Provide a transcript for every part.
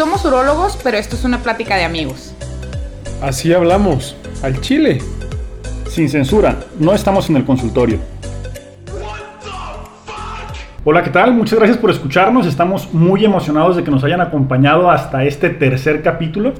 Somos urólogos, pero esto es una plática de amigos. Así hablamos, al chile. Sin censura, no estamos en el consultorio. Hola, ¿qué tal? Muchas gracias por escucharnos. Estamos muy emocionados de que nos hayan acompañado hasta este tercer capítulo.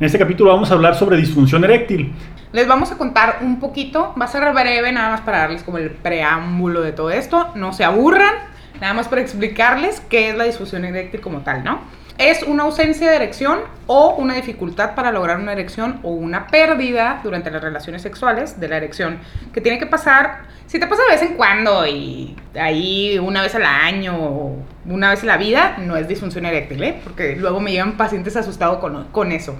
En este capítulo vamos a hablar sobre disfunción eréctil. Les vamos a contar un poquito, va a ser breve nada más para darles como el preámbulo de todo esto. No se aburran, nada más para explicarles qué es la disfunción eréctil como tal, ¿no? Es una ausencia de erección o una dificultad para lograr una erección o una pérdida durante las relaciones sexuales de la erección, que tiene que pasar, si te pasa de vez en cuando y ahí una vez al año o una vez en la vida, no es disfunción eréctil, ¿eh? porque luego me llegan pacientes asustados con, con eso.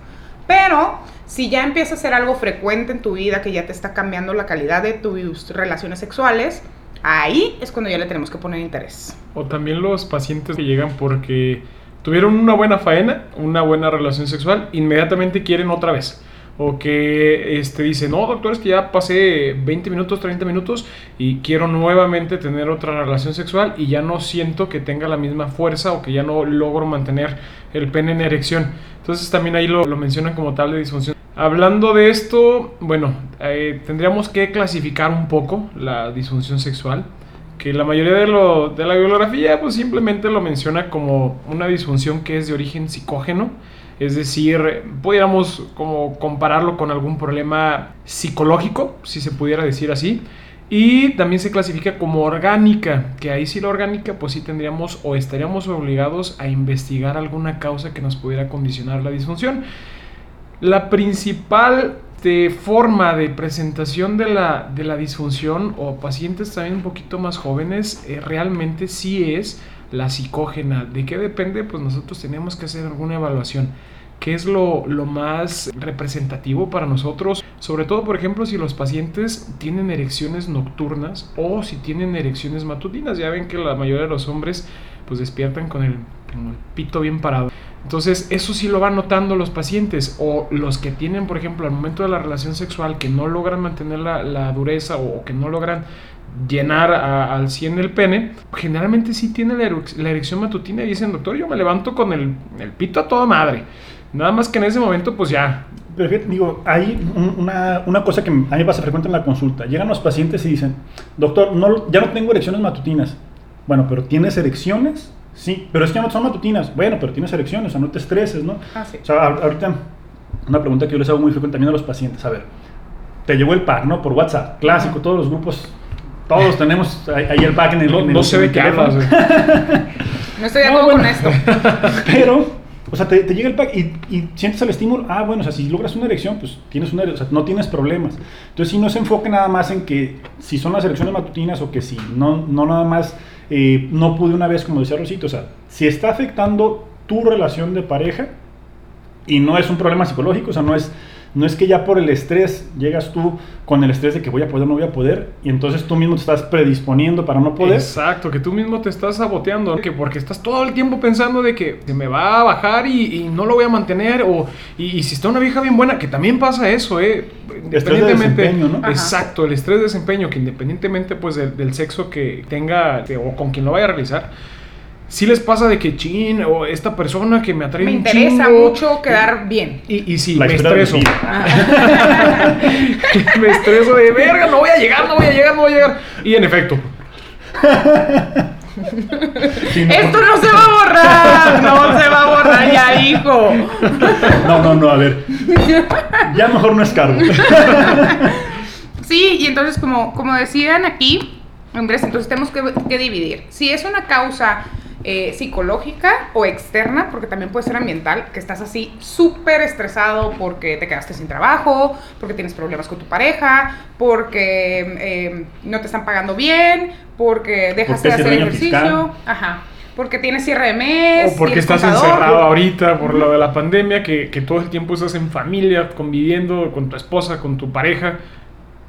Pero si ya empieza a ser algo frecuente en tu vida, que ya te está cambiando la calidad de tus relaciones sexuales, ahí es cuando ya le tenemos que poner interés. O también los pacientes que llegan porque tuvieron una buena faena, una buena relación sexual, inmediatamente quieren otra vez. O que este, dice, no, doctor, es que ya pasé 20 minutos, 30 minutos y quiero nuevamente tener otra relación sexual y ya no siento que tenga la misma fuerza o que ya no logro mantener el pene en erección. Entonces también ahí lo, lo mencionan como tal de disfunción. Hablando de esto, bueno, eh, tendríamos que clasificar un poco la disfunción sexual que la mayoría de, lo, de la bibliografía pues simplemente lo menciona como una disfunción que es de origen psicógeno, es decir, pudiéramos como compararlo con algún problema psicológico, si se pudiera decir así, y también se clasifica como orgánica, que ahí sí la orgánica pues sí tendríamos o estaríamos obligados a investigar alguna causa que nos pudiera condicionar la disfunción. La principal este, forma de presentación de la, de la disfunción o pacientes también un poquito más jóvenes eh, realmente sí es la psicógena. ¿De qué depende? Pues nosotros tenemos que hacer alguna evaluación. ¿Qué es lo, lo, más representativo para nosotros? Sobre todo, por ejemplo, si los pacientes tienen erecciones nocturnas o si tienen erecciones matutinas. Ya ven que la mayoría de los hombres pues despiertan con el, el pito bien parado. Entonces, eso sí lo van notando los pacientes o los que tienen, por ejemplo, al momento de la relación sexual que no logran mantener la, dureza o, que no logran llenar al 100 el pene, generalmente sí tiene la, erección matutina y dicen, doctor, yo me levanto con el, pito a toda madre. Nada más que en ese momento, pues ya. Pero fíjate, digo, hay una, una, cosa que a mí me pasa frecuente en la consulta. Llegan los pacientes y dicen, doctor, no, ya no tengo erecciones matutinas. Bueno, pero ¿tienes erecciones? Sí, pero es que no son matutinas. Bueno, pero tienes erecciones, o sea, no te estreses, ¿no? Ah, sí. O sea, ahorita, una pregunta que yo les hago muy frecuente también a los pacientes. A ver, te llegó el pack, ¿no? Por WhatsApp, clásico, todos los grupos, todos tenemos ahí el pack en el, no, en el, no se ve qué hablas, No estoy de acuerdo con esto. Pero, o sea, te, llega el pack y, sientes el estímulo. Ah, bueno, o sea, si logras una erección, pues tienes una o sea, no tienes problemas. Entonces, si no se enfoque nada más en que si son las erecciones matutinas o que si no, no nada más eh, no pude una vez, como decía Rosito, o sea, si está afectando tu relación de pareja y no es un problema psicológico, o sea, no es, no es que ya por el estrés llegas tú con el estrés de que voy a poder, no voy a poder, y entonces tú mismo te estás predisponiendo para no poder. Exacto, que tú mismo te estás saboteando, que porque estás todo el tiempo pensando de que se me va a bajar y, no lo voy a mantener, o y, si está una vieja bien buena, que también pasa eso, ¿eh? Independientemente, de ¿no? Exacto, el estrés de desempeño, que independientemente pues del, del sexo que tenga o con quien lo vaya a realizar, si les pasa de que chin o esta persona que me atrae me interesa mucho quedar bien y, y sí me estreso me estreso de verga no voy a llegar no voy a llegar no voy a llegar y en efecto Esto no se va a borrar, no se va a borrar ya, hijo. No, no, no, a ver. Ya mejor no es cargo. Sí, y entonces como, como decían aquí, Andrés, entonces tenemos que, que dividir. Si es una causa eh, psicológica o externa, porque también puede ser ambiental, que estás así súper estresado porque te quedaste sin trabajo, porque tienes problemas con tu pareja, porque eh, no te están pagando bien, porque dejaste de hacer ejercicio, ajá. Porque tienes cierre de mes. O porque estás encerrado ahorita por lo de la pandemia, que, que todo el tiempo estás en familia, conviviendo con tu esposa, con tu pareja.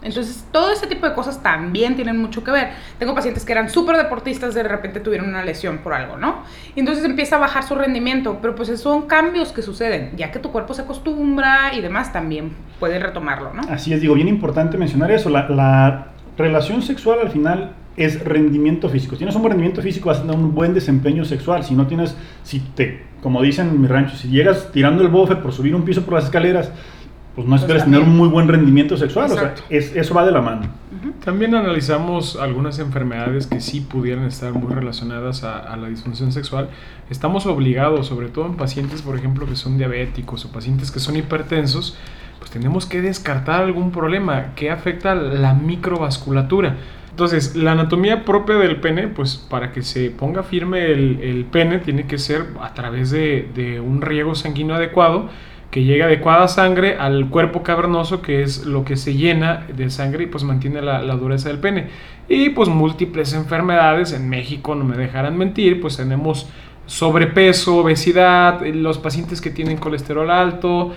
Entonces, todo ese tipo de cosas también tienen mucho que ver. Tengo pacientes que eran súper deportistas, de repente tuvieron una lesión por algo, ¿no? Y entonces empieza a bajar su rendimiento, pero pues son cambios que suceden, ya que tu cuerpo se acostumbra y demás, también puede retomarlo, ¿no? Así es, digo, bien importante mencionar eso, la, la relación sexual al final es rendimiento físico. Si tienes un buen rendimiento físico, vas a tener un buen desempeño sexual. Si no tienes, si te, como dicen en mi rancho, si llegas tirando el bofe por subir un piso por las escaleras, pues no esperes tener un muy buen rendimiento sexual. O sea, es, eso va de la mano. También analizamos algunas enfermedades que sí pudieran estar muy relacionadas a, a, la disfunción sexual. Estamos obligados, sobre todo en pacientes, por ejemplo, que son diabéticos o pacientes que son hipertensos, pues tenemos que descartar algún problema que afecta la microvasculatura. Entonces, la anatomía propia del pene, pues para que se ponga firme el, el pene, tiene que ser a través de, de, un riego sanguíneo adecuado, que llegue adecuada sangre al cuerpo cavernoso, que es lo que se llena de sangre y pues mantiene la, la dureza del pene. Y pues múltiples enfermedades, en México no me dejarán mentir, pues tenemos sobrepeso, obesidad, los pacientes que tienen colesterol alto,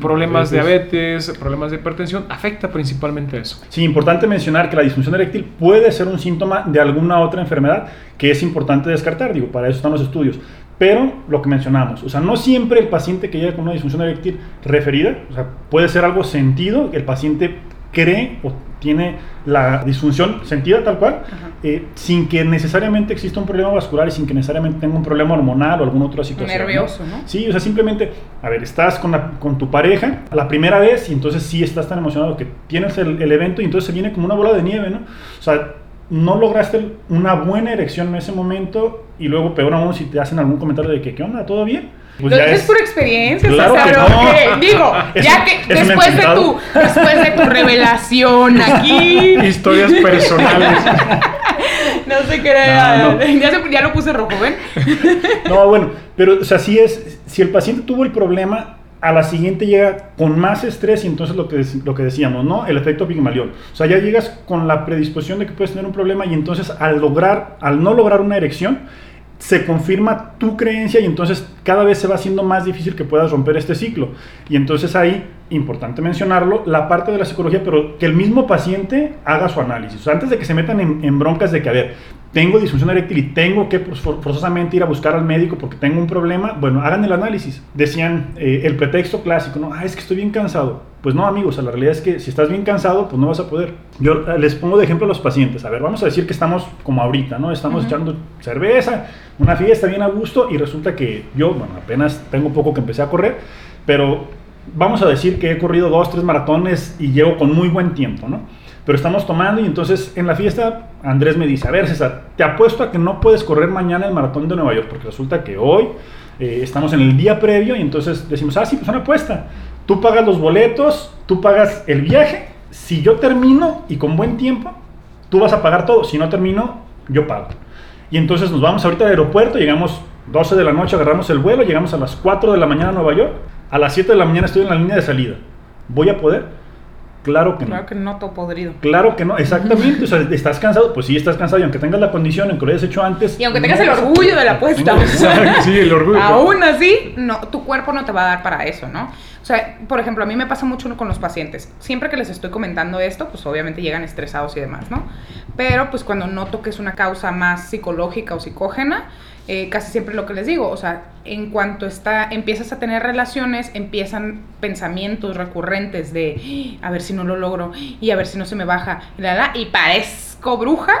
problemas de diabetes, problemas de hipertensión, afecta principalmente eso. Sí, importante mencionar que la disfunción eréctil puede ser un síntoma de alguna otra enfermedad que es importante descartar, digo, para eso están los estudios. Pero lo que mencionamos, o sea, no siempre el paciente que llega con una disfunción eréctil referida, o sea, puede ser algo sentido, el paciente cree o tiene la disfunción sentida tal cual, eh, sin que necesariamente exista un problema vascular y sin que necesariamente tenga un problema hormonal o alguna otra situación. Nervioso, ¿no? Sí, o sea, simplemente, a ver, estás con, la, con tu pareja la primera vez y entonces sí estás tan emocionado que tienes el, el evento y entonces se viene como una bola de nieve, ¿no? O sea, no lograste una buena erección en ese momento y luego peor aún si te hacen algún comentario de que, ¿qué onda? ¿Todo bien? Pues Lo dices es por experiencia, claro César, que no. digo, ya que después de, tu, después de tu revelación aquí. Historias personales. no se crea. No, no. Ya, se, ya lo puse rojo, ¿ven? no, bueno, pero o sea, si es, si el paciente tuvo el problema, a la siguiente llega con más estrés y entonces lo que, lo que decíamos, ¿no? El efecto Pigmalión. O sea, ya llegas con la predisposición de que puedes tener un problema y entonces al lograr, al no lograr una erección, se confirma tu creencia y entonces cada vez se va haciendo más difícil que puedas romper este ciclo. Y entonces ahí, importante mencionarlo, la parte de la psicología, pero que el mismo paciente haga su análisis. Antes de que se metan en, broncas de que, a ver, tengo disfunción eréctil y tengo que forzosamente ir a buscar al médico porque tengo un problema, bueno, hagan el análisis. Decían eh, el pretexto clásico, no, ah, es que estoy bien cansado. Pues no, amigos, la realidad es que si estás bien cansado, pues no vas a poder. Yo eh, les pongo de ejemplo a los pacientes. A ver, vamos a decir que estamos como ahorita, ¿no? Estamos uh -huh. echando cerveza, una fiesta bien a gusto y resulta que yo, bueno, apenas tengo poco que empecé a correr, pero vamos a decir que he corrido dos, tres maratones y llevo con muy buen tiempo, ¿no? Pero estamos tomando y entonces en la fiesta Andrés me dice, a ver César, te apuesto a que no puedes correr mañana el maratón de Nueva York, porque resulta que hoy eh, estamos en el día previo y entonces decimos, ah, sí, pues una apuesta. Tú pagas los boletos, tú pagas el viaje, si yo termino y con buen tiempo, tú vas a pagar todo, si no termino, yo pago. Y entonces nos vamos ahorita al aeropuerto, llegamos 12 de la noche, agarramos el vuelo, llegamos a las 4 de la mañana a Nueva York, a las 7 de la mañana estoy en la línea de salida. ¿Voy a poder? Claro que claro no. que no, todo podrido. Claro que no, exactamente. o sea, ¿estás cansado? Pues sí, estás cansado. Y aunque tengas la condición, aunque lo hayas hecho antes. Y aunque tengas el orgullo de la apuesta. sí, el orgullo. Aún así, no, tu cuerpo no te va a dar para eso, ¿no? O sea, por ejemplo, a mí me pasa mucho con los pacientes. Siempre que les estoy comentando esto, pues obviamente llegan estresados y demás, ¿no? Pero pues cuando noto que es una causa más psicológica o psicógena, eh, casi siempre lo que les digo, o sea, en cuanto está, empiezas a tener relaciones, empiezan pensamientos recurrentes de a ver si no lo logro y a ver si no se me baja y, la, la, y parezco bruja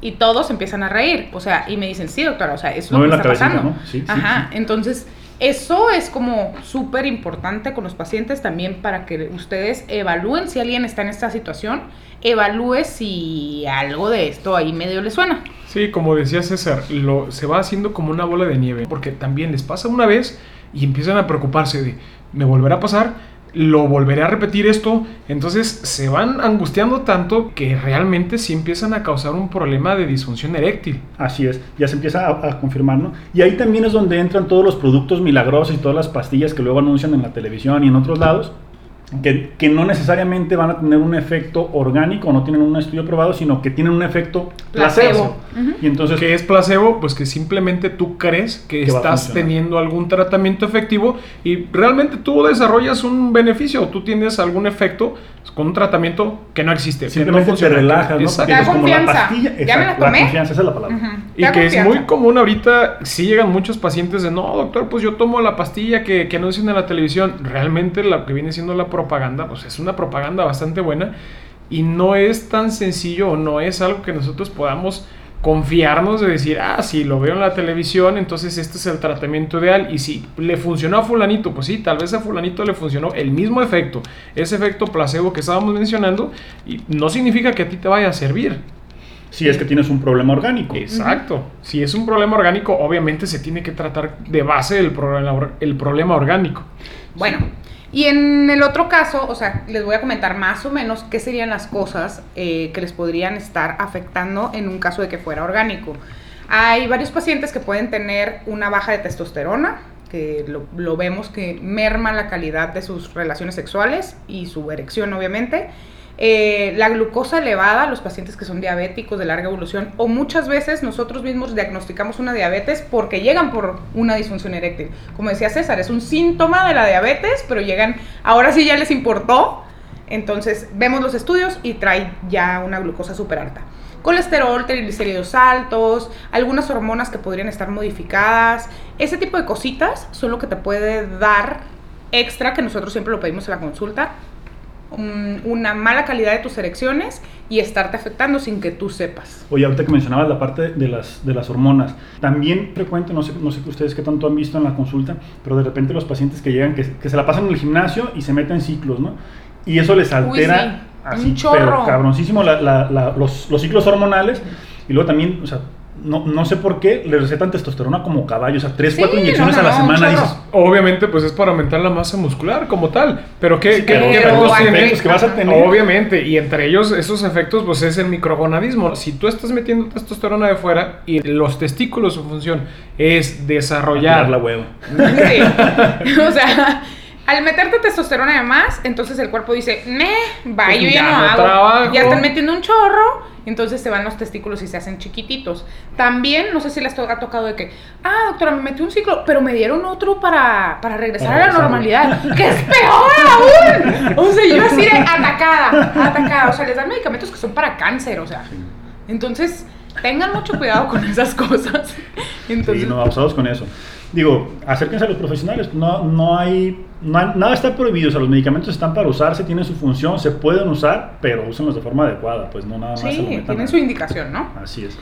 y todos empiezan a reír, o sea, y me dicen, sí, doctora, o sea, es lo no que está cabecita, pasando. ¿no? Sí, Ajá, sí, sí. entonces eso es como súper importante con los pacientes también para que ustedes evalúen si alguien está en esta situación, evalúe si algo de esto ahí medio le suena. Sí, como decía César, lo, se va haciendo como una bola de nieve, porque también les pasa una vez y empiezan a preocuparse de, ¿me volverá a pasar? Lo volveré a repetir esto, entonces se van angustiando tanto que realmente sí empiezan a causar un problema de disfunción eréctil. Así es, ya se empieza a, a, confirmar, ¿no? Y ahí también es donde entran todos los productos milagrosos y todas las pastillas que luego anuncian en la televisión y en otros lados, que, que, no necesariamente van a tener un efecto orgánico, no tienen un estudio probado, sino que tienen un efecto placebo. placebo. Uh -huh. Y entonces, ¿qué es placebo? Pues que simplemente tú crees que, que estás teniendo algún tratamiento efectivo y realmente tú desarrollas un beneficio, tú tienes algún efecto con un tratamiento que no existe. Simplemente no te relajas, ¿no? Porque es como la pastilla. Ya me la tomé. La confianza, esa es la palabra. Uh -huh. Y que confianza. es muy común ahorita, sí llegan muchos pacientes de, no, doctor, pues yo tomo la pastilla que, que anuncian en la televisión. Realmente lo que viene siendo la propaganda, pues es una propaganda bastante buena. y no es tan sencillo o no es algo que nosotros podamos confiarnos de decir, ah, si lo veo en la televisión, entonces este es el tratamiento ideal. Y si le funcionó a fulanito, pues sí, tal vez a fulanito le funcionó el mismo efecto, ese efecto placebo que estábamos mencionando, y no significa que a ti te vaya a servir. Si es que tienes un problema orgánico. Exacto. Si es un problema orgánico, obviamente se tiene que tratar de base el problema, el problema orgánico. Bueno, y en el otro caso, o sea, les voy a comentar más o menos qué serían las cosas eh, que les podrían estar afectando en un caso de que fuera orgánico. Hay varios pacientes que pueden tener una baja de testosterona, que lo, lo vemos que merma la calidad de sus relaciones sexuales y su erección, obviamente. Eh, la glucosa elevada, los pacientes que son diabéticos de larga evolución, o muchas veces nosotros mismos diagnosticamos una diabetes porque llegan por una disfunción eréctil. Como decía César, es un síntoma de la diabetes, pero llegan, ahora sí ya les importó, entonces vemos los estudios y trae ya una glucosa súper alta. Colesterol, triglicéridos altos, algunas hormonas que podrían estar modificadas, ese tipo de cositas son lo que te puede dar extra, que nosotros siempre lo pedimos en la consulta, una mala calidad de tus erecciones y estarte afectando sin que tú sepas. Oye, ahorita que mencionabas la parte de las, de las hormonas, también frecuente, no sé, no sé ustedes qué tanto han visto en la consulta, pero de repente los pacientes que llegan, que, que se la pasan en el gimnasio y se meten ciclos, ¿no? Y eso les altera así, Un chorro. pero cabroncísimo la, la, los, los ciclos hormonales y luego también, o sea, no, no sé por qué le recetan testosterona como caballo, o sea, 3, 4 inyecciones a la semana. Dices, Obviamente, pues es para aumentar la masa muscular como tal, pero ¿qué, sí, ¿qué, ¿qué efectos tiene? que vas a tener? Obviamente, y entre ellos esos efectos, pues es el microgonadismo. Si tú estás metiendo testosterona de fuera y los testículos, su función es desarrollar... la huevo. Sí. o sea al meterte testosterona de más, entonces el cuerpo dice, me, va, pues yo ya, no, hago. Ya están metiendo un chorro, entonces se van los testículos y se hacen chiquititos. También, no sé si les ha tocado de que, ah, doctora, me metí un ciclo, pero me dieron otro para, para regresar a la normalidad, que es peor aún. O sea, yo así de atacada, atacada. O sea, les dan medicamentos que son para cáncer, o sea. Entonces, tengan mucho cuidado con esas cosas. Entonces, sí, no, abusados con eso digo, acérquense a los profesionales, no, no, hay, nada está prohibido, o sea, los medicamentos están para usarse, tienen su función, se pueden usar, pero úsenlos de forma adecuada, pues no nada más. Sí, tienen su indicación, ¿no? Así es.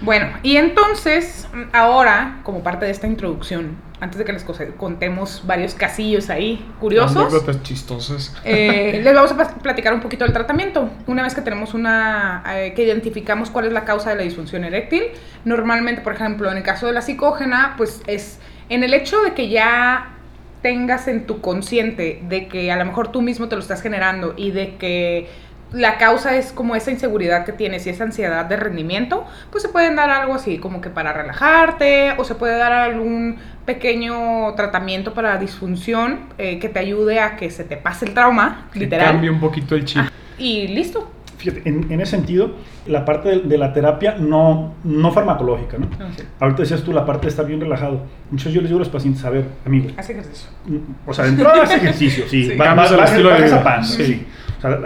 Bueno, y entonces, ahora, como parte de esta introducción, antes de que les contemos varios casillos ahí curiosos, chistosas. Eh, les vamos a platicar un poquito del tratamiento. Una vez que tenemos una, eh, que identificamos cuál es la causa de la disfunción eréctil, normalmente, por ejemplo, en el caso de la psicógena, pues es en el hecho de que ya tengas en tu consciente de que a lo mejor tú mismo te lo estás generando y de que la causa es como esa inseguridad que tienes y esa ansiedad de rendimiento, pues se pueden dar algo así como que para relajarte o se puede dar algún pequeño tratamiento para disfunción eh, que te ayude a que se te pase el trauma, que literal. Cambie un poquito el chip. Ah, y listo. Fíjate, en, ese sentido, la parte de, la terapia no, no farmacológica, ¿no? Ah, Ahorita decías tú, la parte de estar bien relajado. Entonces yo les digo a los pacientes, a ver, amigo. Haz ejercicio. O sea, dentro de hace ejercicio, sí. sí. Va, va, va, estilo de esa panza, sí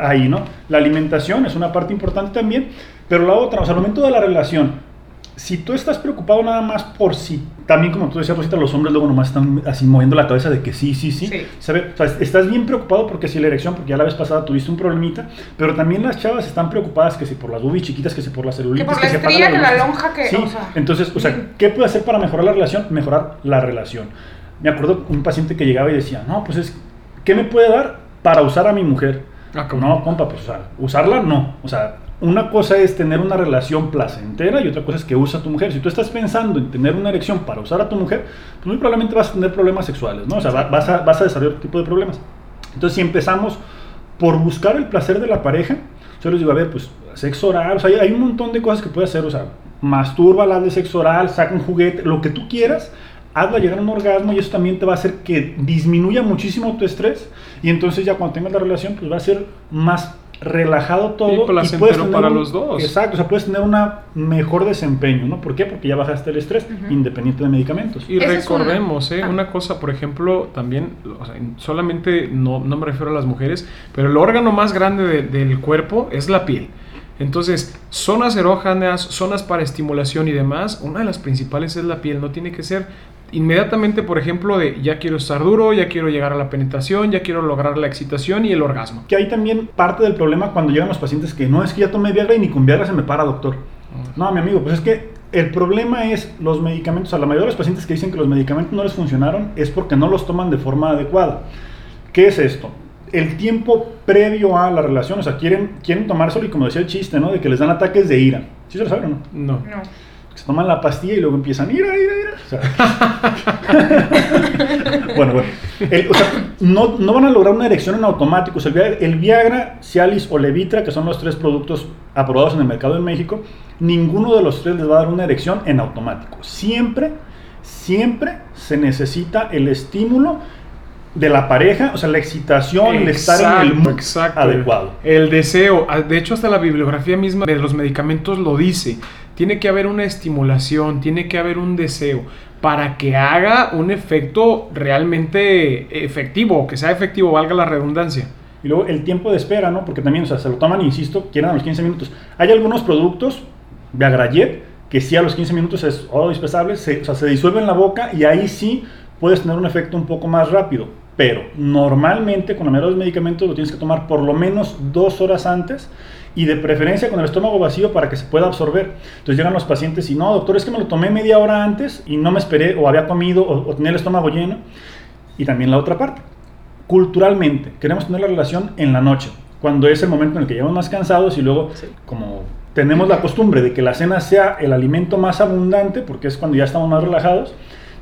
ahí, ¿no? La alimentación es una parte importante también, pero la otra, o sea, al momento de la relación, si tú estás preocupado nada más por si, también como tú decías, Rosita, los hombres luego nomás están así moviendo la cabeza de que sí, sí, sí. ¿sabe? O sea, estás bien preocupado porque si la erección, porque ya la vez pasada tuviste un problemita, pero también las chavas están preocupadas que si por las boobies chiquitas, que si por la celulitis, que por la que se que la lonja, que... Sí, o sea, entonces, o sea, ¿qué puede hacer para mejorar la relación? Mejorar la relación. Me acuerdo un paciente que llegaba y decía, no, pues es, ¿qué me puede dar para usar a mi mujer? Ah, no, compa, pues usarla no. O sea, una cosa es tener una relación placentera y otra cosa es que usa a tu mujer. Si tú estás pensando en tener una erección para usar a tu mujer, pues muy probablemente vas a tener problemas sexuales, ¿no? O sea, vas a, vas a desarrollar otro tipo de problemas. Entonces, si empezamos por buscar el placer de la pareja, yo les digo, a ver, pues sexo oral, o sea, hay, un montón de cosas que puedes hacer, o sea, masturba, la de sexo oral, saca un juguete, lo que tú quieras, hazla llegar a un orgasmo y eso también te va a hacer que disminuya muchísimo tu estrés y entonces ya cuando tengas la relación pues va a ser más relajado todo y, puedes tener para los dos. Exacto, o sea, puedes tener un mejor desempeño, ¿no? ¿Por qué? Porque ya bajaste el estrés, independiente de medicamentos. Y recordemos, ¿eh? Ah. Una cosa, por ejemplo, también, o sea, solamente, no, no me refiero a las mujeres, pero el órgano más grande del cuerpo es la piel. Entonces, zonas erógenas, zonas para estimulación y demás, una de las principales es la piel, no tiene que ser inmediatamente, por ejemplo, de ya quiero estar duro, ya quiero llegar a la penetración, ya quiero lograr la excitación y el orgasmo. Que hay también parte del problema cuando llegan los pacientes que no es que ya tomé Viagra y ni con Viagra se me para, doctor. No, mi amigo, pues es que el problema es los medicamentos. A la mayoría de los pacientes que dicen que los medicamentos no les funcionaron es porque no los toman de forma adecuada. ¿Qué es esto? El tiempo previo a la relación, o sea, quieren, quieren tomárselo y como decía el chiste, ¿no? De que les dan ataques de ira. ¿Sí se lo saben o no? No. No. Se toman la pastilla y luego empiezan ira, ira, ira. O sea, bueno, bueno. El- o sea, no, no van a lograr una erección en automático. O sea, el, Viagra, Cialis o Levitra, que son los tres productos aprobados en el mercado en México, ninguno de los tres les va a dar una erección en automático. Siempre, siempre se necesita el estímulo de la pareja, o sea, la excitación, el estar en el exacto. adecuado. El deseo, ah, de hecho hasta la bibliografía misma de los medicamentos lo dice. Tiene que haber una estimulación, tiene que haber un deseo para que haga un efecto realmente efectivo, que sea efectivo, valga la redundancia. Y luego el tiempo de espera, ¿no? Porque también, o sea, se lo toman, insisto, quieren a los 15 minutos. Hay algunos productos, Viagrayet, que sí a los 15 minutos es oro dispensable, se, o sea, se disuelve en la boca y ahí sí puedes tener un efecto un poco más rápido. Pero normalmente con la mayoría de los medicamentos lo tienes que tomar por lo menos dos horas antes y de preferencia con el estómago vacío para que se pueda absorber. Entonces llegan los pacientes y no, doctor, es que me lo tomé media hora antes y no me esperé o había comido o, o tenía el estómago lleno. Y también la otra parte, culturalmente queremos tener la relación en la noche, cuando es el momento en el que llegamos más cansados y luego como tenemos la costumbre de que la cena sea el alimento más abundante, porque es cuando ya estamos más relajados,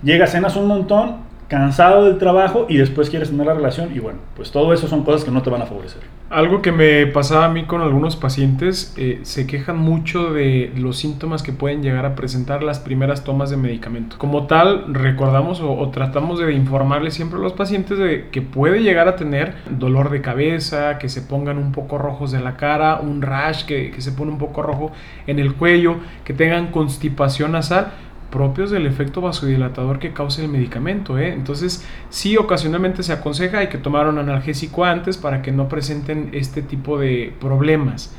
llegas, cenas un montón, cansado del trabajo y después quieres tener la relación y bueno, pues todo eso son cosas que no te van a favorecer. Algo que me pasaba a mí con algunos pacientes, eh, se quejan mucho de los síntomas que pueden llegar a presentar las primeras tomas de medicamento. Como tal, recordamos o, tratamos de informarles siempre a los pacientes de que puede llegar a tener dolor de cabeza, que se pongan un poco rojos de la cara, un rash que, que se pone un poco rojo en el cuello, que tengan constipación nasal propios del efecto vasodilatador que causa el medicamento. ¿eh? Entonces, sí, ocasionalmente se aconseja hay que tomar un analgésico antes para que no presenten este tipo de problemas.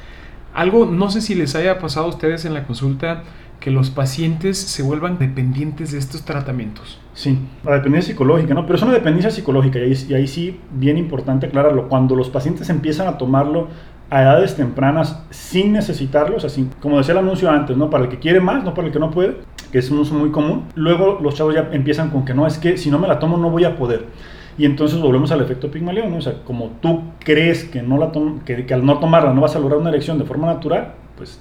Algo, no sé si les haya pasado a ustedes en la consulta, que los pacientes se vuelvan dependientes de estos tratamientos. Sí, la dependencia psicológica, ¿no? Pero es una dependencia psicológica y ahí, y ahí sí, bien importante aclararlo. Cuando los pacientes empiezan a tomarlo a edades tempranas sin necesitarlo, o sea, sin- como decía el anuncio antes, ¿no? Para el que quiere más, no para el que no puede, que es un uso muy común. Luego los chavos ya empiezan con que no, es que si no me la tomo no voy a poder. Y entonces volvemos al efecto Pigmalión, ¿no? O sea, como tú crees que, no la que, que al no tomarla no vas a lograr una erección de forma natural, pues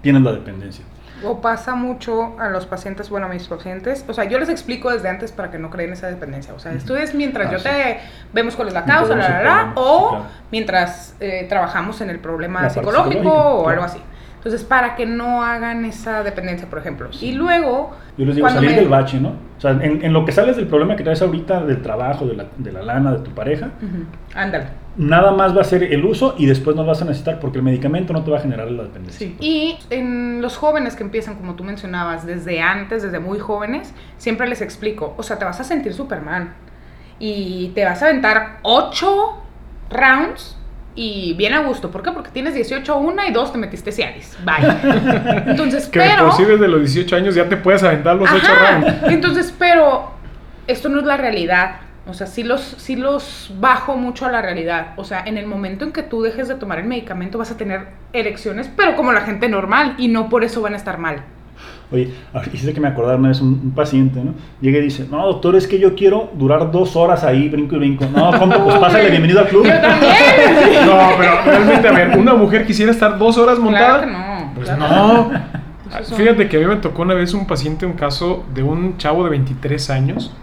tienes la dependencia. O pasa mucho a los pacientes, bueno, a mis pacientes, o sea, yo les explico desde antes para que no creen esa dependencia. O sea, esto es mientras Ah, yo sí. te vemos cuál es la causa, la, la, la, o sí, claro. mientras eh, trabajamos en el problema La psicológico o algo así. Entonces, para que no hagan esa dependencia, por ejemplo. Y luego, Yo les digo, salir me- del bache, ¿no? O sea, en, en lo que sales del problema que traes ahorita, del trabajo, de la, de la lana, de tu pareja, ándale. nada más va a ser el uso y después no lo vas a necesitar porque el medicamento no te va a generar la dependencia. Sí. Y en los jóvenes que empiezan, como tú mencionabas, desde antes, desde muy jóvenes, siempre les explico, o sea, te vas a sentir Superman y te vas a aventar 8 rounds y bien a gusto. ¿Por qué? Porque tienes 18 una y dos te metiste Cialis. Bye. Entonces, Que pero... sí desde los 18 años ya te puedes aventar los 8 Ajá. rounds. Entonces, pero esto no es la realidad. O sea, sí los, sí los bajo mucho a la realidad. O sea, en el momento en que tú dejes de tomar el medicamento vas a tener erecciones, pero como la gente normal, y no por eso van a estar mal. Oye, hiciste que me acordara una vez un, un paciente, ¿no? Llega y dice, no, doctor, es que yo quiero durar dos horas ahí, brinco y brinco. No, ¿cómo? Pues pásale, bienvenido al club. Yo también. No, pero realmente, a ver, una mujer quisiera estar dos horas montada. Claro que no. Pues claro no. Fíjate que a mí me tocó una vez un paciente, un caso de un chavo de 23 años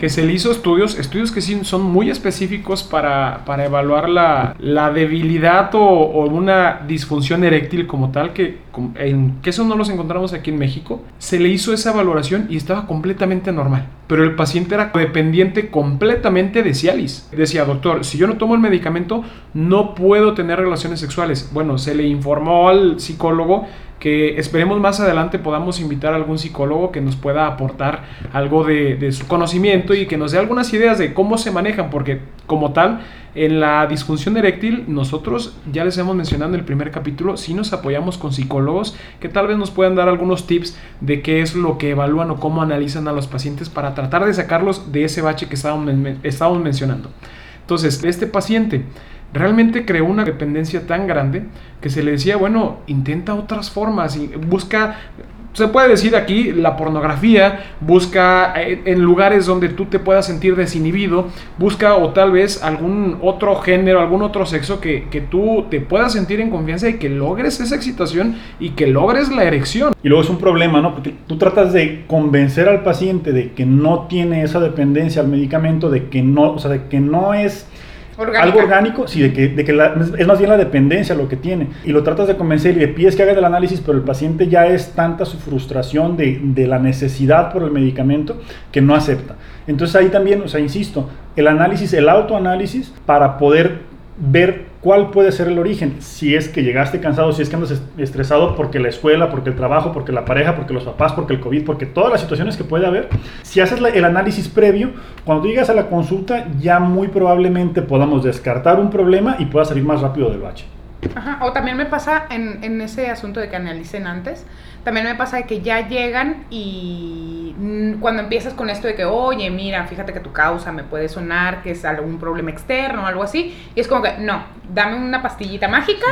que se le hizo estudios, estudios que sí son muy específicos para, para evaluar la, la debilidad o, una disfunción eréctil como tal, que, en, que eso no los encontramos aquí en México. Se le hizo esa valoración y estaba completamente normal. Pero el paciente era dependiente completamente de Cialis. Decía, doctor, si yo no tomo el medicamento, no puedo tener relaciones sexuales. Bueno, se le informó al psicólogo que esperemos más adelante podamos invitar a algún psicólogo que nos pueda aportar algo de, su conocimiento y que nos dé algunas ideas de cómo se manejan, porque como tal, en la disfunción eréctil, nosotros ya les hemos mencionado en el primer capítulo, sí nos apoyamos con psicólogos que tal vez nos puedan dar algunos tips de qué es lo que evalúan o cómo analizan a los pacientes para tratar de sacarlos de ese bache que estábamos, estábamos mencionando. Entonces, este paciente realmente creó una dependencia tan grande que se le decía, bueno, intenta otras formas y busca se puede decir aquí la pornografía, busca eh, en lugares donde tú te puedas sentir desinhibido, busca o tal vez algún otro género, algún otro sexo que, que, tú te puedas sentir en confianza y que logres esa excitación y que logres la erección. Y luego es un problema, ¿no? Porque tú tratas de convencer al paciente de que no tiene esa dependencia al medicamento, de que no, o sea, de que no es algo orgánico, sí, de que, de que es más bien la dependencia lo que tiene. Y lo tratas de convencer y le pides que haga el análisis, pero el paciente ya es tanta su frustración de, de la necesidad por el medicamento que no acepta. Entonces ahí también, o sea, insisto, el análisis, el autoanálisis, para poder ver cuál puede ser el origen. Si es que llegaste cansado, si es que andas estresado porque la escuela, porque el trabajo, porque la pareja, porque los papás, porque el COVID, porque todas las situaciones que puede haber. Si haces el análisis previo, cuando llegas a la consulta ya muy probablemente podamos descartar un problema y pueda salir más rápido del bache. Ajá, o también me pasa en, en ese asunto de que analicen antes también me pasa de que ya llegan y cuando empiezas con esto de que, oye, mira, fíjate que tu causa me puede sonar que es algún problema externo o algo así, y es como que, no, dame una pastillita mágica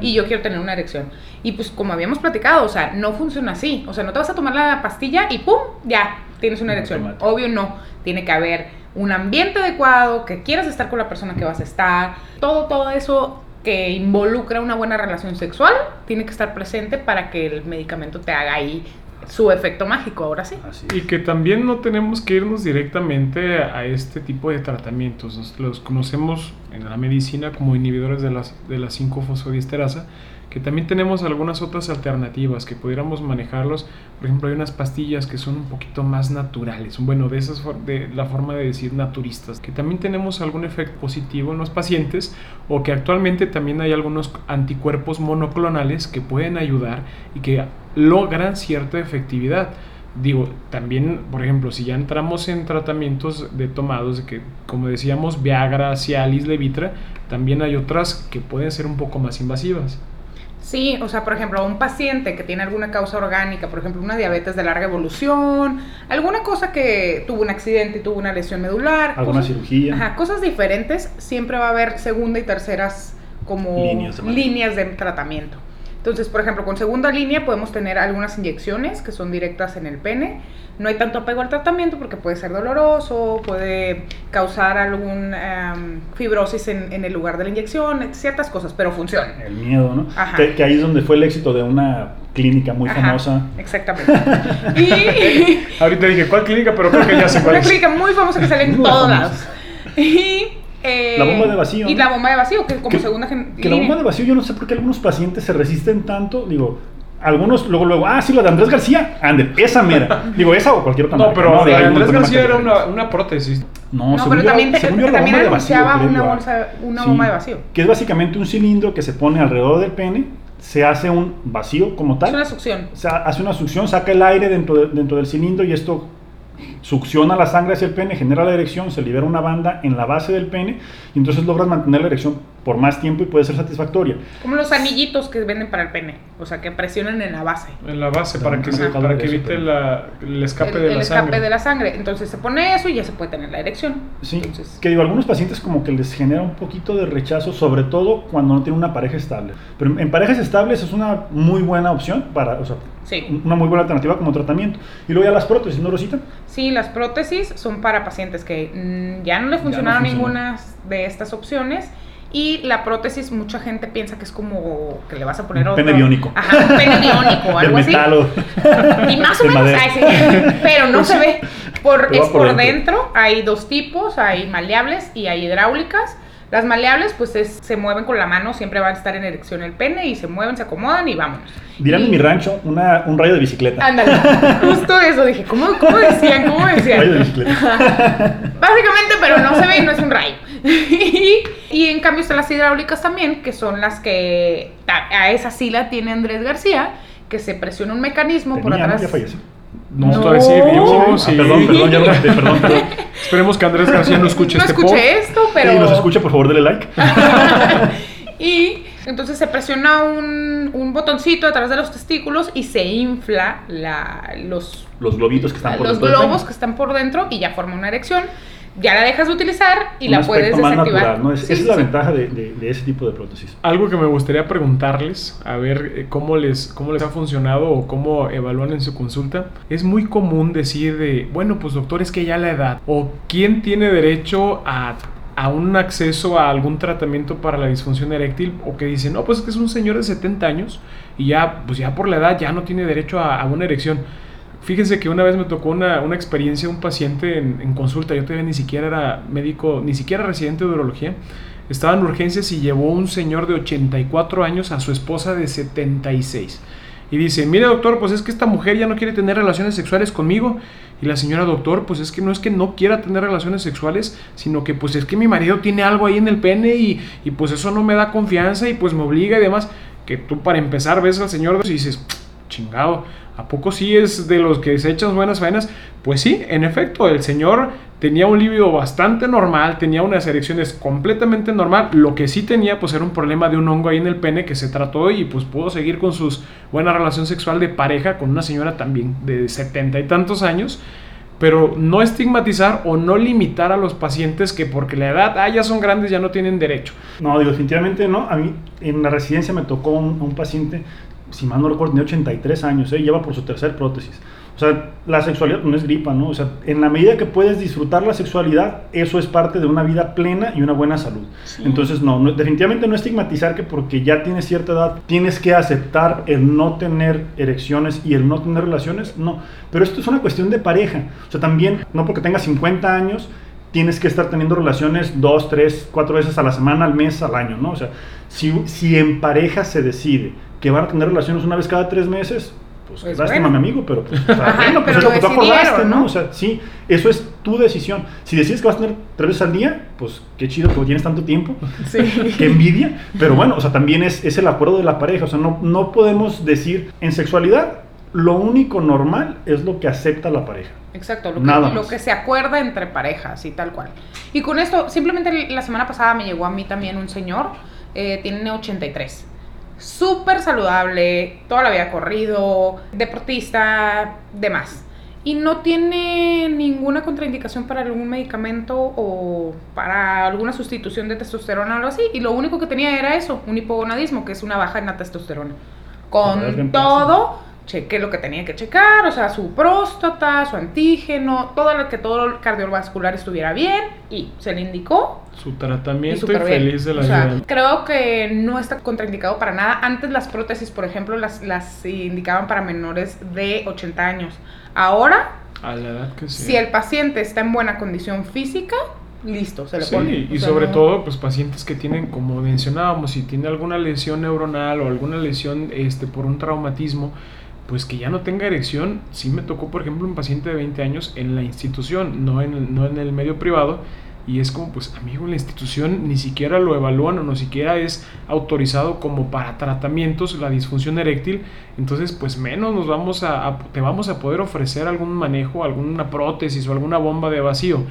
y yo quiero tener una erección. Y pues como habíamos platicado, o sea, no funciona así, o sea, no te vas a tomar la pastilla y ¡pum! Ya, tienes una erección. Obvio no, tiene que haber un ambiente adecuado, que quieras estar con la persona que vas a estar, todo, todo eso que involucra una buena relación sexual tiene que estar presente para que el medicamento te haga ahí su efecto mágico, ahora sí. Y que también no tenemos que irnos directamente a este tipo de tratamientos. Los conocemos en la medicina como inhibidores de, las, de la 5-fosfodiesterasa que también tenemos algunas otras alternativas que pudiéramos manejarlos. Por ejemplo, hay unas pastillas que son un poquito más naturales, bueno, de esas de la forma de decir naturistas, que también tenemos algún efecto positivo en los pacientes o que actualmente también hay algunos anticuerpos monoclonales que pueden ayudar y que logran cierta efectividad. Digo, también, por ejemplo, si ya entramos en tratamientos de tomados, que, como decíamos, Viagra, Cialis, Levitra, también hay otras que pueden ser un poco más invasivas. Sí, o sea, por ejemplo, un paciente que tiene alguna causa orgánica, por ejemplo, una diabetes de larga evolución, alguna cosa que tuvo un accidente y tuvo una lesión medular, alguna cirugía, ajá, cosas diferentes, siempre va a haber segunda y terceras como líneas de tratamiento. Entonces, por ejemplo, con segunda línea podemos tener algunas inyecciones que son directas en el pene. No hay tanto apego al tratamiento porque puede ser doloroso, puede causar algún em, fibrosis en, el lugar de la inyección, ciertas cosas, pero funciona. El miedo, ¿no? Que, ahí es donde fue el éxito de una clínica muy famosa. Exactamente. y... Ahorita dije, ¿cuál clínica? Pero creo que ya sé cuál Una clínica muy famosa que sale en todos lados. Y la bomba de vacío. Y la bomba de vacío, que como segunda Que la bomba de vacío, yo no sé por qué algunos pacientes se resisten tanto. Digo, algunos luego, luego, ah, sí, la de Andrés García, ande, esa mera. Digo, esa o cualquier otra. No, pero la de Andrés García era una, una, prótesis. No, no pero también, te, también anunciaba una, bolsa, una bomba de vacío. Que es básicamente un cilindro que se pone alrededor del pene, se hace un vacío como tal. Es una succión. O sea, hace una succión, saca el aire dentro, dentro del cilindro y esto succiona la sangre hacia el pene, genera la erección, se libera una banda en la base del pene y entonces logras mantener la erección por más tiempo y puede ser satisfactoria. Como los anillitos que venden para el pene, o sea, que presionan en la base. En la base, para que, se, para que evite el escape de la el escape de la sangre. Entonces se pone eso y ya se puede tener la erección. Sí, que digo, algunos pacientes como que les genera un poquito de rechazo, sobre todo cuando no tienen una pareja estable. Pero en parejas estables es una muy buena opción para, o sea, una muy buena alternativa como tratamiento. Y luego ya las prótesis, ¿no, Rosita? Sí, las prótesis son para pacientes que mm, ya no les funcionaron ninguna de estas opciones y la prótesis, mucha gente piensa que es como que le vas a poner otro. Pene biónico. Ajá, un pene biónico, algo así. Y más o menos, pero no se ve. Por, es por, dentro. hay dos tipos, hay maleables y hay hidráulicas. Las maleables, pues se mueven con la mano, siempre van a estar en erección el pene y se mueven, se acomodan y vámonos. Dirán en mi rancho una, un rayo de bicicleta. Ándale, justo eso dije, ¿cómo, cómo decían? ¿Cómo decían? Rayo de bicicleta. Básicamente, pero no se ve y no es un rayo. y en cambio están las hidráulicas también, que son las que a esa sí la tiene Andrés García, que se presiona un mecanismo por atrás. Ya falleció. No, No. todavía sigue vivo, Ah, sí. perdón, perdón, ya lo conté, perdón, perdón. Esperemos que Andrés García no escuche no este escuché podcast. esto, pero... Si nos escucha, por favor, dele like. Y entonces se presiona un, un botoncito atrás de los testículos y se infla la, los, Los globitos que están por los dentro del globos que están por dentro y ya forma una erección. Ya la dejas de utilizar y Un la puedes más desactivar. natural, ¿no? Es- Sí, esa es la sí. ventaja de, de- de ese tipo de prótesis. Algo que me gustaría preguntarles, a ver eh, cómo les, cómo les ha funcionado o cómo evalúan en su consulta. Es muy común decir de, bueno, pues doctor, es que ya la edad. O quién tiene derecho a, a un acceso a algún tratamiento para la disfunción eréctil. O que dicen, no, pues es que es un señor de 70 años y ya, pues ya por la edad ya no tiene derecho a, a una erección. Fíjense que una vez me tocó una, una experiencia, un paciente en, en consulta, yo todavía ni siquiera era médico, ni siquiera residente de urología, estaba en urgencias y llevó un señor de 84 años a su esposa de 76. Y dice, mire doctor, pues es que esta mujer ya no quiere tener relaciones sexuales conmigo. Y la señora doctor, pues es que no es que no quiera tener relaciones sexuales, sino que pues es que mi marido tiene algo ahí en el pene y, y pues eso no me da confianza y pues me obliga y demás. Que tú para empezar ves al señor y dices, chingado, ¿a poco sí es de los que se echan buenas faenas? Pues sí, en efecto, el señor tenía un líbido bastante normal, tenía unas erecciones completamente normal, lo que sí tenía pues era un problema de un hongo ahí en el pene que se trató y pues pudo seguir con sus buena relación sexual de pareja con una señora también de setenta y tantos años. Pero no estigmatizar o no limitar a los pacientes que porque la edad, ah, ya son grandes, ya no tienen derecho. No, digo, definitivamente no. A mí en la residencia me tocó un, un paciente, si mal no recuerdo, tenía 83 años, ¿eh? lleva por su tercer prótesis. O sea, la sexualidad no es gripa, ¿no? O sea, en la medida que puedes disfrutar la sexualidad, eso es parte de una vida plena y una buena salud. Entonces, no, no, definitivamente no estigmatizar que porque ya tienes cierta edad tienes que aceptar el no tener erecciones y el no tener relaciones, no. Pero esto es una cuestión de pareja. O sea, también, no porque tengas 50 años, tienes que estar teniendo relaciones dos, tres, cuatro veces a la semana, al mes, al año, ¿no? O sea, si, si en pareja se decide que van a tener relaciones una vez cada tres meses, pues, Pues lástima, bueno. mi amigo, pero pues, o sea, Ajá, bueno, pues pero es lo que tú acordaste, ¿no? ¿no? O sea, sí, eso es tu decisión. Si decides que vas a tener tres veces al día, pues qué chido que tienes tanto tiempo. Sí. Qué envidia. Pero bueno, o sea, también es, es el acuerdo de la pareja. O sea, no, no podemos decir en sexualidad lo único normal es lo que acepta la pareja. Exacto, lo Nada que, lo que se acuerda entre parejas y tal cual. Y con esto, simplemente la semana pasada me llegó a mí también un señor, eh, tiene 83. Súper saludable, toda la vida corrido, deportista, demás. Y no tiene ninguna contraindicación para algún medicamento o para alguna sustitución de testosterona o algo así. Y lo único que tenía era eso, un hipogonadismo, que es una baja en la testosterona. Con todo, chequé lo que tenía que checar, o sea, su próstata, su antígeno, todo lo que todo el cardiovascular estuviera bien y se le indicó Su y tratamiento y, bien. feliz de la O sea, vida. creo que no está contraindicado para nada. Antes las prótesis, por ejemplo, las, las indicaban para menores de 80 años. Ahora, A la edad que sea. si el paciente está en buena condición física, listo, se le Sí, pone. y O sea, sobre no- todo, pues pacientes que tienen, como mencionábamos, si tiene alguna lesión neuronal o alguna lesión este, por un traumatismo, pues que ya no tenga erección. Sí me tocó, por ejemplo, un paciente de 20 años en la institución, no en, el- no en el medio privado. Y es como, pues, amigo, en la institución ni siquiera lo evalúan o no siquiera es autorizado como para tratamientos la disfunción eréctil. Entonces, pues menos nos vamos a, a- te vamos a poder ofrecer algún manejo, alguna prótesis o alguna bomba de vacío.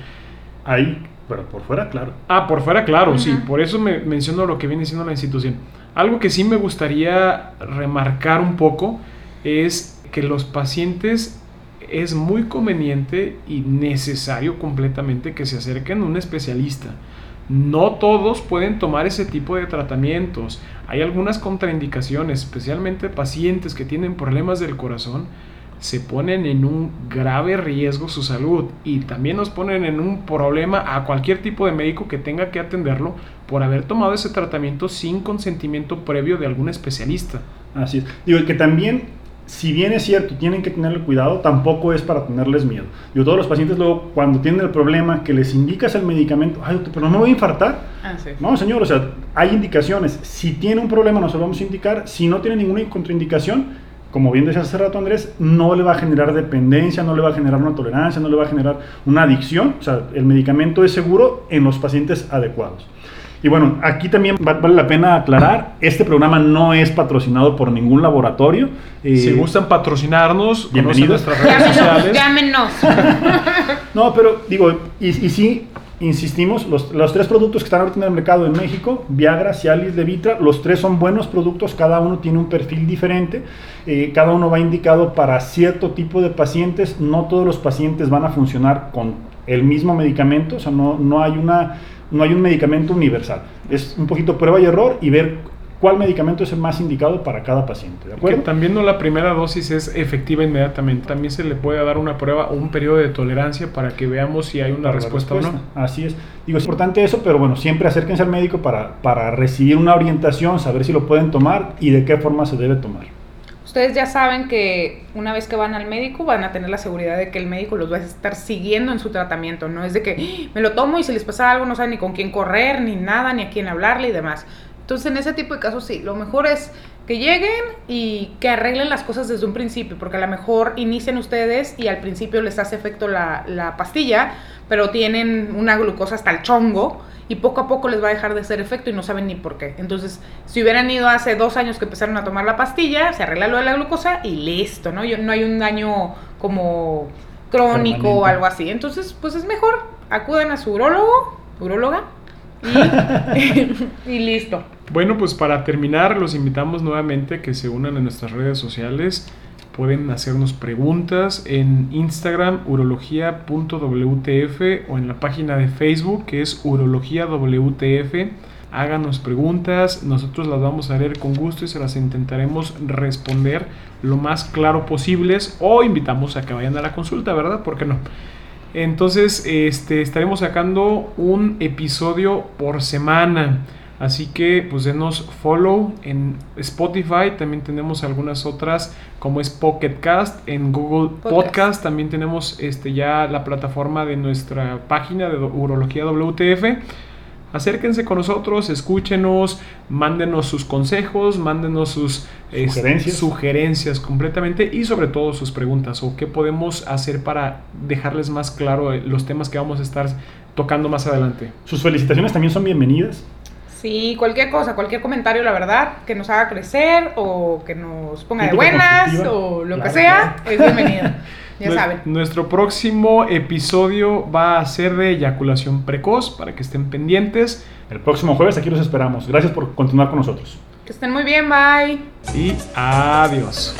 Ahí, pero por fuera, claro. Ah, por fuera, claro, sí. Por eso me menciono lo que viene siendo la institución. Algo que sí me gustaría remarcar un poco es que los pacientes es muy conveniente y necesario completamente que se acerquen a un especialista. No todos pueden tomar ese tipo de tratamientos. Hay algunas contraindicaciones, especialmente pacientes que tienen problemas del corazón, se ponen en un grave riesgo su salud y también nos ponen en un problema a cualquier tipo de médico que tenga que atenderlo por haber tomado ese tratamiento sin consentimiento previo de algún especialista. Así es. Digo, que también, si bien es cierto, tienen que tenerle cuidado, tampoco es para tenerles miedo. Digo, todos los pacientes luego, cuando tienen el problema, que les indicas el medicamento, ay, doctor, pero no me voy a infartar. Ah, sí. No, señor, o sea, hay indicaciones. Si tiene un problema, nos lo vamos a indicar. Si no tiene ninguna contraindicación, como bien decía hace rato Andrés, no le va a generar dependencia, no le va a generar una tolerancia, no le va a generar una adicción. O sea, el medicamento es seguro en los pacientes adecuados. Y bueno, aquí también va- vale la pena aclarar, este programa no es patrocinado por ningún laboratorio. eh, Si gustan patrocinarnos, bienvenidos. nuestras redes sociales. Llámenos. No, pero digo, y, y sí, insistimos, los, los tres productos que están ahorita en el mercado en México, Viagra, Cialis, Levitra, los tres son buenos productos, cada uno tiene un perfil diferente, eh, cada uno va indicado para cierto tipo de pacientes, no todos los pacientes van a funcionar con el mismo medicamento, o sea, no, no, hay, una, no hay un medicamento universal, es un poquito prueba y error y ver cuál medicamento es el más indicado para cada paciente, ¿de Que acuerdo? también no la primera dosis es efectiva inmediatamente. También se le puede dar una prueba o un periodo de tolerancia para que veamos si hay una respuesta, o no. Así es. Digo, es importante eso, pero bueno, siempre acérquense al médico para, para recibir una orientación, saber si lo pueden tomar y de qué forma se debe tomar. Ustedes ya saben que una vez que van al médico van a tener la seguridad de que el médico los va a estar siguiendo en su tratamiento. No es de que "Ah, me lo tomo y si les pasa algo no saben ni con quién correr, ni nada, ni a quién hablarle y demás. Entonces en ese tipo de casos sí, lo mejor es que lleguen y que arreglen las cosas desde un principio, porque a lo mejor inician ustedes y al principio les hace efecto la, la pastilla, pero tienen una glucosa hasta el chongo y poco a poco les va a dejar de hacer efecto y no saben ni por qué. Entonces, si hubieran ido hace dos años que empezaron a tomar la pastilla, se arregla lo de la glucosa y listo, ¿no? Yo- no hay un daño como crónico o algo así. Entonces, pues es mejor, acuden a su urólogo, uróloga y, listo. Bueno, pues para terminar, los invitamos nuevamente a que se unan a nuestras redes sociales. Pueden hacernos preguntas en Instagram, urología.wtf o en la página de Facebook que es urología WTF. Háganos preguntas, nosotros las vamos a leer con gusto y se las intentaremos responder lo más claro posibles o invitamos a que vayan a la consulta, ¿verdad? ¿Por qué no? Entonces, este, estaremos sacando un episodio por semana. Así que, pues, denos follow en Spotify. También tenemos algunas otras, como es Pocket Cast. En Google Podcast. Podcast, también tenemos este, ya la plataforma de nuestra página de Urología WTF. Acérquense con nosotros, escúchenos, mándenos sus consejos, mándenos sus este, Sugerencias. sugerencias completamente y sobre todo sus preguntas o qué podemos hacer para dejarles más claro eh, los temas que vamos a estar tocando más adelante. Sus felicitaciones también son bienvenidas. Sí, cualquier cosa, cualquier comentario, la verdad, que nos haga crecer o que nos ponga de buenas o lo que Claro, sea, es bienvenido. Ya saben. Nuestro próximo episodio va a ser de eyaculación precoz para que estén pendientes El próximo jueves aquí los esperamos. Gracias por continuar con nosotros. Que estén muy bien, bye. y adiós.